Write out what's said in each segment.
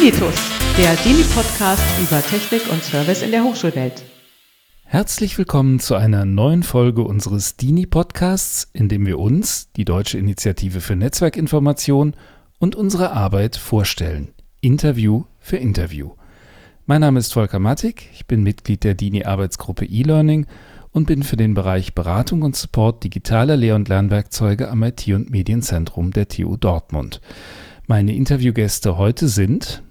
Dinitus, der Dini-Podcast über Technik und Service in der Hochschulwelt. Herzlich willkommen zu einer neuen Folge unseres Dini-Podcasts, in dem wir uns, die Deutsche Initiative für Netzwerkinformation, und unsere Arbeit vorstellen. Interview für Interview. Mein Name ist Volker Mattig, ich bin Mitglied der Dini-Arbeitsgruppe E-Learning und bin für den Bereich Beratung und Support digitaler Lehr- und Lernwerkzeuge am IT- und Medienzentrum der TU Dortmund. Meine Interviewgäste heute sind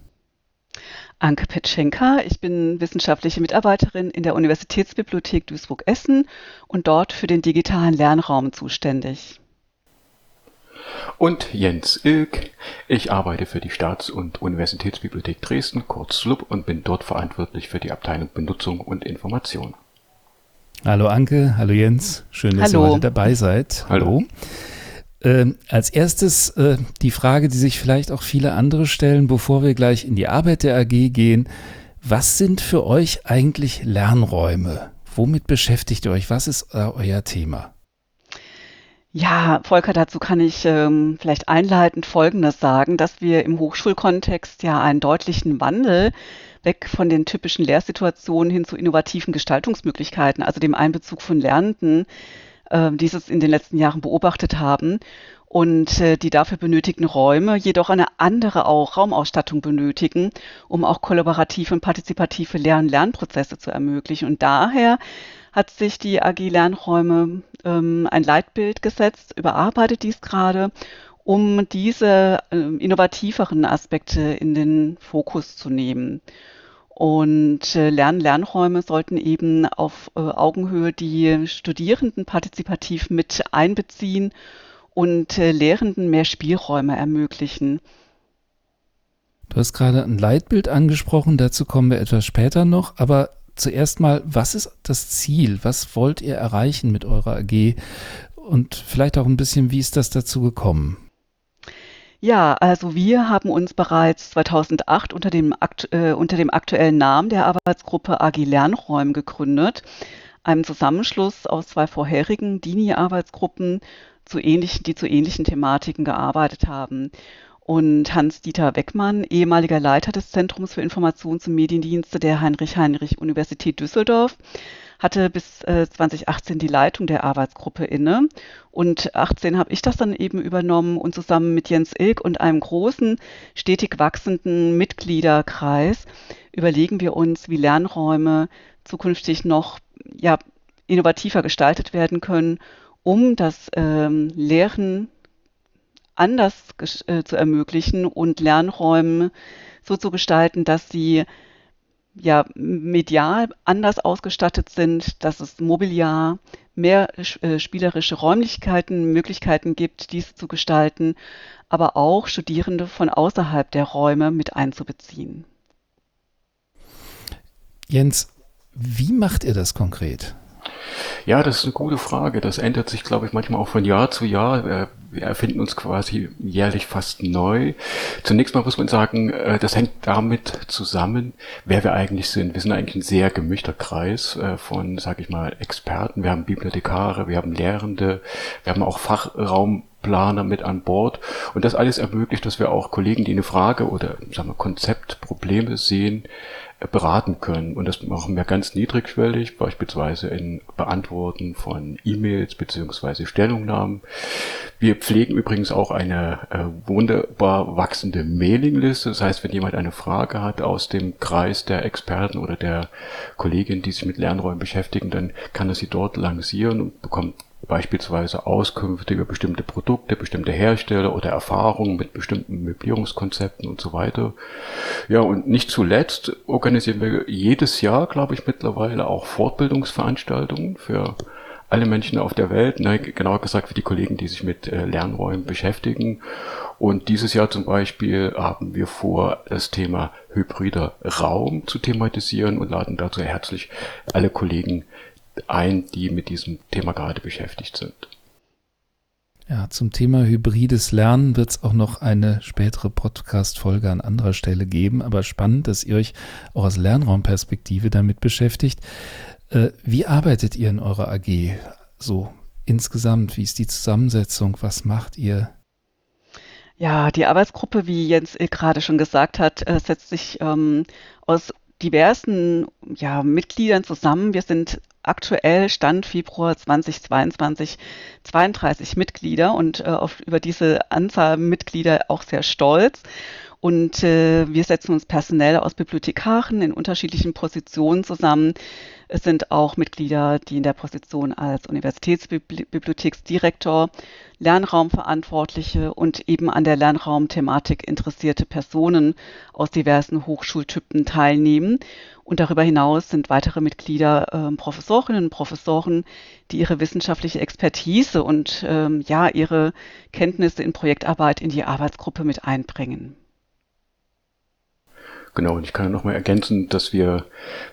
Anke Petschenka. Ich bin wissenschaftliche Mitarbeiterin in der Universitätsbibliothek Duisburg-Essen und dort für den digitalen Lernraum zuständig. Und Jens Ilk. Ich arbeite für die Staats- und Universitätsbibliothek Dresden, kurz SLUB, und bin dort verantwortlich für die Abteilung Benutzung und Information. Hallo Anke, hallo Jens, schön, dass hallo. ihr heute dabei seid. Hallo. Ähm, als erstes äh, die Frage, die sich vielleicht auch viele andere stellen, bevor wir gleich in die Arbeit der AG gehen. Was sind für euch eigentlich Lernräume? Womit beschäftigt ihr euch? Was ist äh, euer Thema? Ja, Volker, dazu kann ich ähm, vielleicht einleitend Folgendes sagen, dass wir im Hochschulkontext ja einen deutlichen Wandel weg von den typischen Lehrsituationen hin zu innovativen Gestaltungsmöglichkeiten, also dem Einbezug von Lernenden, äh, dieses in den letzten Jahren beobachtet haben und äh, die dafür benötigten Räume jedoch eine andere auch Raumausstattung benötigen, um auch kollaborative und partizipative Lern- Lernprozesse zu ermöglichen. Und daher hat sich die AG Lernräume ähm, ein Leitbild gesetzt, überarbeitet dies gerade, um diese äh, innovativeren Aspekte in den Fokus zu nehmen. Und äh, Lern-Lernräume sollten eben auf äh, Augenhöhe die Studierenden partizipativ mit einbeziehen und äh, Lehrenden mehr Spielräume ermöglichen. Du hast gerade ein Leitbild angesprochen, dazu kommen wir etwas später noch, aber zuerst mal, was ist das Ziel? Was wollt ihr erreichen mit eurer AG? Und vielleicht auch ein bisschen, wie ist das dazu gekommen? Ja, also wir haben uns bereits 2008 unter dem, äh, unter dem aktuellen Namen der Arbeitsgruppe AG Lernräume gegründet, einem Zusammenschluss aus zwei vorherigen DINI-Arbeitsgruppen, zu ähnlichen, die zu ähnlichen Thematiken gearbeitet haben. Und Hans-Dieter Weckmann, ehemaliger Leiter des Zentrums für Informations- und Mediendienste der Heinrich-Heinrich-Universität Düsseldorf, hatte bis äh, 2018 die Leitung der Arbeitsgruppe inne. Und 18 habe ich das dann eben übernommen und zusammen mit Jens Ilk und einem großen, stetig wachsenden Mitgliederkreis überlegen wir uns, wie Lernräume zukünftig noch ja, innovativer gestaltet werden können, um das ähm, Lehren anders äh, zu ermöglichen und Lernräume so zu gestalten, dass sie ja medial anders ausgestattet sind, dass es mobiliar mehr äh, spielerische Räumlichkeiten, Möglichkeiten gibt, dies zu gestalten, aber auch Studierende von außerhalb der Räume mit einzubeziehen. Jens, wie macht ihr das konkret? Ja, das ist eine gute Frage. Das ändert sich, glaube ich, manchmal auch von Jahr zu Jahr. Wir erfinden uns quasi jährlich fast neu. Zunächst mal muss man sagen, äh, das hängt damit zusammen, wer wir eigentlich sind. Wir sind eigentlich ein sehr gemischter Kreis äh, von, sage ich mal, Experten. Wir haben Bibliothekare, wir haben Lehrende, wir haben auch Fachraumplaner mit an Bord. Und das alles ermöglicht, dass wir auch Kollegen, die eine Frage oder sagen wir, Konzeptprobleme sehen, beraten können. Und das machen wir ganz niedrigschwellig, beispielsweise in Beantworten von E-Mails beziehungsweise Stellungnahmen. Wir pflegen übrigens auch eine äh, wunderbar wachsende Mailingliste. Das heißt, wenn jemand eine Frage hat aus dem Kreis der Experten oder der Kolleginnen, die sich mit Lernräumen beschäftigen, dann kann er sie dort lancieren und bekommt beispielsweise Auskünfte über bestimmte Produkte, bestimmte Hersteller oder Erfahrungen mit bestimmten Möblierungskonzepten und so weiter. Ja, und nicht zuletzt organisieren wir jedes Jahr, glaube ich, mittlerweile auch Fortbildungsveranstaltungen für alle Menschen auf der Welt, ne, genauer gesagt für die Kollegen, die sich mit äh, Lernräumen beschäftigen. Und dieses Jahr zum Beispiel haben wir vor, das Thema hybrider Raum zu thematisieren und laden dazu herzlich alle Kollegen ein, die mit diesem Thema gerade beschäftigt sind. Ja, zum Thema hybrides Lernen wird es auch noch eine spätere Podcast-Folge an anderer Stelle geben, aber spannend, dass ihr euch auch aus Lernraumperspektive damit beschäftigt. Äh, wie arbeitet ihr in eurer AG so insgesamt? Wie ist die Zusammensetzung? Was macht ihr? Ja, die Arbeitsgruppe, wie Jens gerade schon gesagt hat, äh, setzt sich ähm, aus diversen ja, Mitgliedern zusammen. Wir sind aktuell Stand Februar 2022 32 Mitglieder und äh, auf, über diese Anzahl Mitglieder auch sehr stolz. Und äh, wir setzen uns personell aus Bibliothekaren in unterschiedlichen Positionen zusammen. Es sind auch Mitglieder, die in der Position als Universitätsbibliotheksdirektor, Lernraumverantwortliche und eben an der Lernraumthematik interessierte Personen aus diversen Hochschultypen teilnehmen. Und darüber hinaus sind weitere Mitglieder äh, Professorinnen und Professoren, die ihre wissenschaftliche Expertise und ähm, ja ihre Kenntnisse in Projektarbeit in die Arbeitsgruppe mit einbringen. Genau, und ich kann noch mal ergänzen, dass wir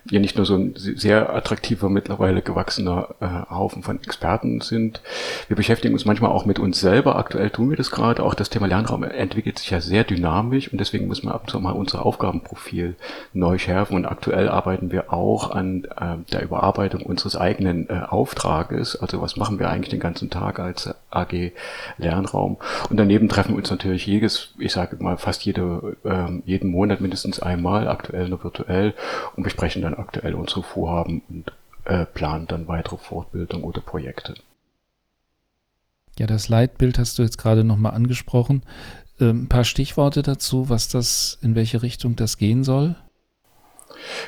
ja nicht nur so ein sehr attraktiver, mittlerweile gewachsener äh, Haufen von Experten sind. Wir beschäftigen uns manchmal auch mit uns selber. Aktuell tun wir das gerade. Auch das Thema Lernraum entwickelt sich ja sehr dynamisch und deswegen müssen wir ab und zu mal unser Aufgabenprofil neu schärfen. Und aktuell arbeiten wir auch an äh, der Überarbeitung unseres eigenen äh, Auftrages. Also was machen wir eigentlich den ganzen Tag als AG Lernraum? Und daneben treffen wir uns natürlich jedes, ich sage mal fast jede, äh, jeden Monat mindestens einmal, aktuell nur virtuell, und besprechen dann aktuell unsere Vorhaben und äh, planen dann weitere Fortbildung oder Projekte. Ja, das Leitbild hast du jetzt gerade nochmal angesprochen. Ähm, ein paar Stichworte dazu, was das, in welche Richtung das gehen soll?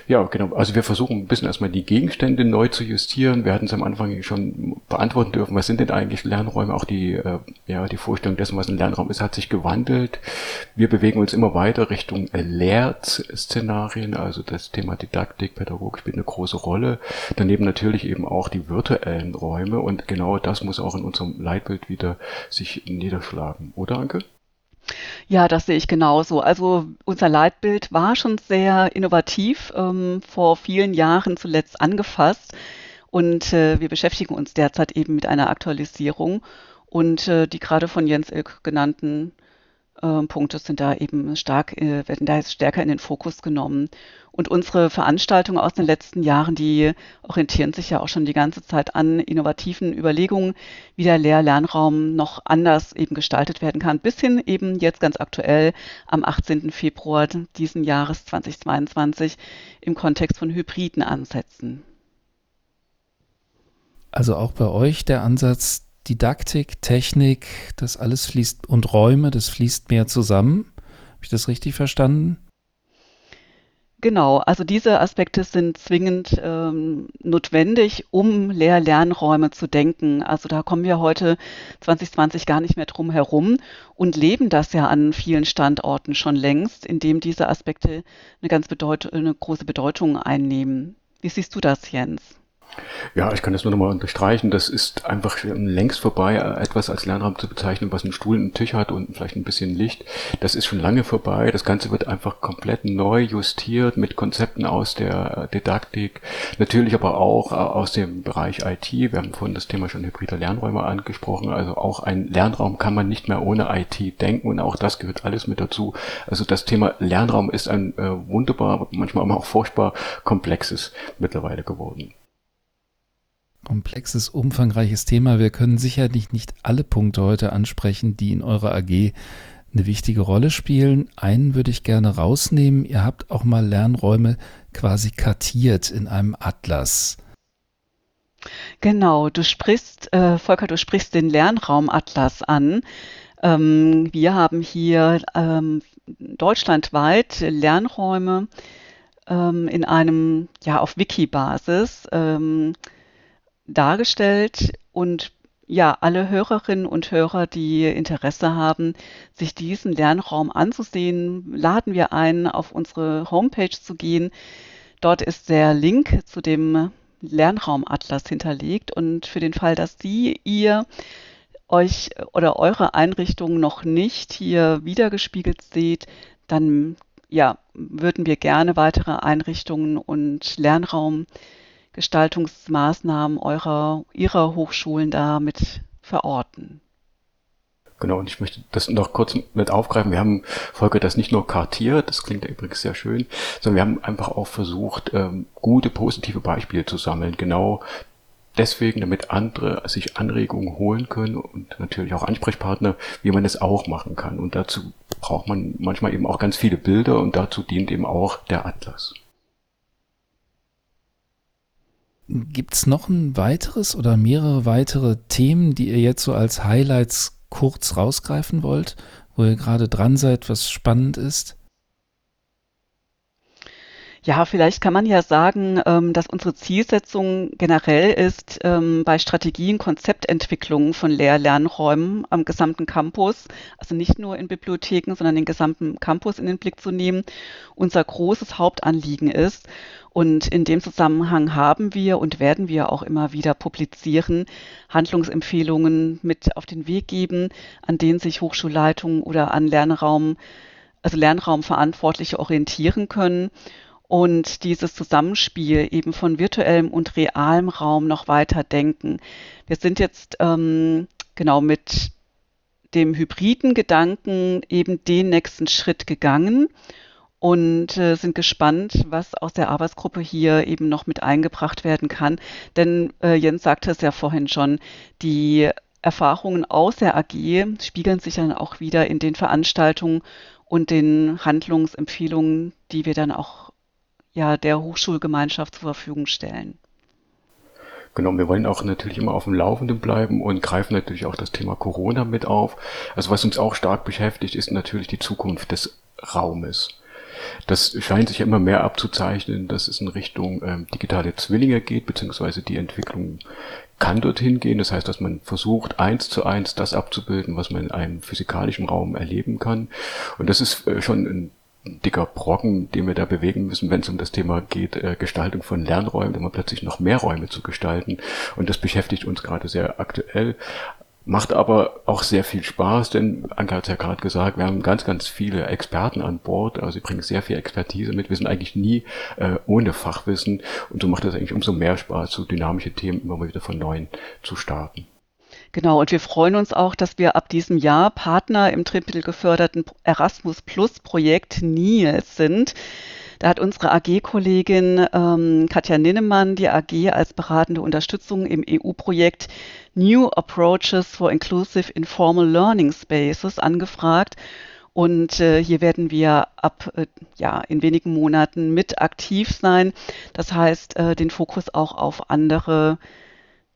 Ja, genau. Also wir versuchen ein bisschen erstmal die Gegenstände neu zu justieren. Wir hatten es am Anfang schon beantworten dürfen, was sind denn eigentlich Lernräume? Auch die, äh, ja, die Vorstellung dessen, was ein Lernraum ist, hat sich gewandelt. Wir bewegen uns immer weiter Richtung Lehrszenarien, also das Thema Didaktik, Pädagogik spielt eine große Rolle. Daneben natürlich eben auch die virtuellen Räume und genau das muss auch in unserem Leitbild wieder sich niederschlagen, oder Anke? Ja, das sehe ich genauso. Also unser Leitbild war schon sehr innovativ, ähm, vor vielen Jahren zuletzt angefasst. Und äh, wir beschäftigen uns derzeit eben mit einer Aktualisierung. Und äh, die gerade von Jens Ilk genannten Punkte sind da eben stark, äh, werden da jetzt stärker in den Fokus genommen. Und unsere Veranstaltungen aus den letzten Jahren, die orientieren sich ja auch schon die ganze Zeit an innovativen Überlegungen, wie der Lehr-Lernraum noch anders eben gestaltet werden kann, bis hin eben jetzt ganz aktuell am 18. Februar diesen Jahres 2022 im Kontext von hybriden Ansätzen. Also auch bei euch der Ansatz, Didaktik, Technik, das alles fließt und Räume, das fließt mehr zusammen. Habe ich das richtig verstanden? Genau, also diese Aspekte sind zwingend ähm, notwendig, um Lehr-Lernräume zu denken. Also da kommen wir heute 2020 gar nicht mehr drum herum und leben das ja an vielen Standorten schon längst, indem diese Aspekte eine ganz bedeut eine große Bedeutung einnehmen. Wie siehst du das, Jens? Ja, ich kann das nur nochmal unterstreichen. Das ist einfach längst vorbei, etwas als Lernraum zu bezeichnen, was einen Stuhl, einen Tisch hat und vielleicht ein bisschen Licht. Das ist schon lange vorbei. Das Ganze wird einfach komplett neu justiert mit Konzepten aus der Didaktik, natürlich aber auch aus dem Bereich IT. Wir haben vorhin das Thema schon hybride Lernräume angesprochen. Also auch ein Lernraum kann man nicht mehr ohne IT denken und auch das gehört alles mit dazu. Also das Thema Lernraum ist ein äh, wunderbar, manchmal auch furchtbar komplexes mittlerweile geworden komplexes, umfangreiches Thema. Wir können sicherlich nicht alle Punkte heute ansprechen, die in eurer AG eine wichtige Rolle spielen. Einen würde ich gerne rausnehmen. Ihr habt auch mal Lernräume quasi kartiert in einem Atlas. Genau, du sprichst, äh, Volker, du sprichst den Lernraumatlas an. Ähm, wir haben hier ähm, deutschlandweit Lernräume ähm, in einem, ja, auf Wiki-Basis ähm, dargestellt und ja, alle Hörerinnen und Hörer, die Interesse haben, sich diesen Lernraum anzusehen, laden wir ein, auf unsere Homepage zu gehen. Dort ist der Link zu dem Lernraumatlas hinterlegt und für den Fall, dass Sie ihr euch oder eure Einrichtung noch nicht hier wiedergespiegelt seht, dann ja, würden wir gerne weitere Einrichtungen und Lernraum Gestaltungsmaßnahmen eurer, ihrer Hochschulen damit verorten. Genau, und ich möchte das noch kurz mit aufgreifen. Wir haben, Volker, das nicht nur kartiert, das klingt ja übrigens sehr schön, sondern wir haben einfach auch versucht, ähm, gute, positive Beispiele zu sammeln, genau deswegen, damit andere sich Anregungen holen können und natürlich auch Ansprechpartner, wie man es auch machen kann. Und dazu braucht man manchmal eben auch ganz viele Bilder und dazu dient eben auch der Atlas. Gibt es noch ein weiteres oder mehrere weitere Themen, die ihr jetzt so als Highlights kurz rausgreifen wollt, wo ihr gerade dran seid, was spannend ist? Ja, vielleicht kann man ja sagen, ähm, dass unsere Zielsetzung generell ist, ähm, bei Strategien, Konzeptentwicklungen von Lehr-Lernräumen am gesamten Campus, also nicht nur in Bibliotheken, sondern den gesamten Campus in den Blick zu nehmen, unser großes Hauptanliegen ist. Und in dem Zusammenhang haben wir und werden wir auch immer wieder publizieren, Handlungsempfehlungen mit auf den Weg geben, an denen sich Hochschulleitungen oder an Lernraum, also Lernraumverantwortliche orientieren können und dieses Zusammenspiel eben von virtuellem und realem Raum noch weiter denken. Wir sind jetzt ähm, genau mit dem hybriden Gedanken eben den nächsten Schritt gegangen und äh, sind gespannt, was aus der Arbeitsgruppe hier eben noch mit eingebracht werden kann. Denn äh, Jens sagte es ja vorhin schon, die Erfahrungen aus der AG spiegeln sich dann auch wieder in den Veranstaltungen und den Handlungsempfehlungen, die wir dann auch ja, der Hochschulgemeinschaft zur Verfügung stellen. Genau, wir wollen auch natürlich immer auf dem Laufenden bleiben und greifen natürlich auch das Thema Corona mit auf. Also was uns auch stark beschäftigt, ist natürlich die Zukunft des Raumes. Das scheint sich ja immer mehr abzuzeichnen, dass es in Richtung ähm, digitale Zwillinge geht, beziehungsweise die Entwicklung kann dorthin gehen. Das heißt, dass man versucht, eins zu eins das abzubilden, was man in einem physikalischen Raum erleben kann. Und das ist äh, schon ein dicker Brocken, den wir da bewegen müssen, wenn es um das Thema geht, äh, Gestaltung von Lernräumen, immer plötzlich noch mehr Räume zu gestalten. Und das beschäftigt uns gerade sehr aktuell. Macht aber auch sehr viel Spaß, denn Anke hat ja gerade gesagt, wir haben ganz, ganz viele Experten an Bord, also sie bringen sehr viel Expertise mit. Wir sind eigentlich nie äh, ohne Fachwissen und so macht es eigentlich umso mehr Spaß, so dynamische Themen immer mal wieder von neuem zu starten. Genau, und wir freuen uns auch, dass wir ab diesem Jahr Partner im Triple geförderten Erasmus Plus Projekt NIES sind. Da hat unsere AG-Kollegin ähm, Katja Ninnemann die AG als beratende Unterstützung im EU-Projekt New Approaches for Inclusive Informal Learning Spaces angefragt. Und äh, hier werden wir ab äh, ja, in wenigen Monaten mit aktiv sein. Das heißt, äh, den Fokus auch auf andere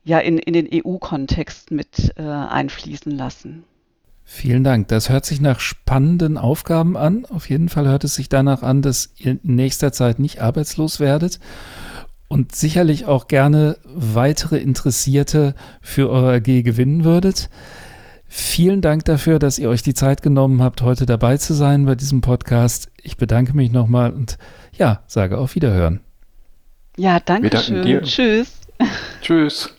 ja in, in den EU-Kontext mit äh, einfließen lassen. Vielen Dank. Das hört sich nach spannenden Aufgaben an. Auf jeden Fall hört es sich danach an, dass ihr in nächster Zeit nicht arbeitslos werdet und sicherlich auch gerne weitere Interessierte für eure AG gewinnen würdet. Vielen Dank dafür, dass ihr euch die Zeit genommen habt, heute dabei zu sein bei diesem Podcast. Ich bedanke mich nochmal und ja, sage auf Wiederhören. Ja, danke schön. Tschüss. Tschüss.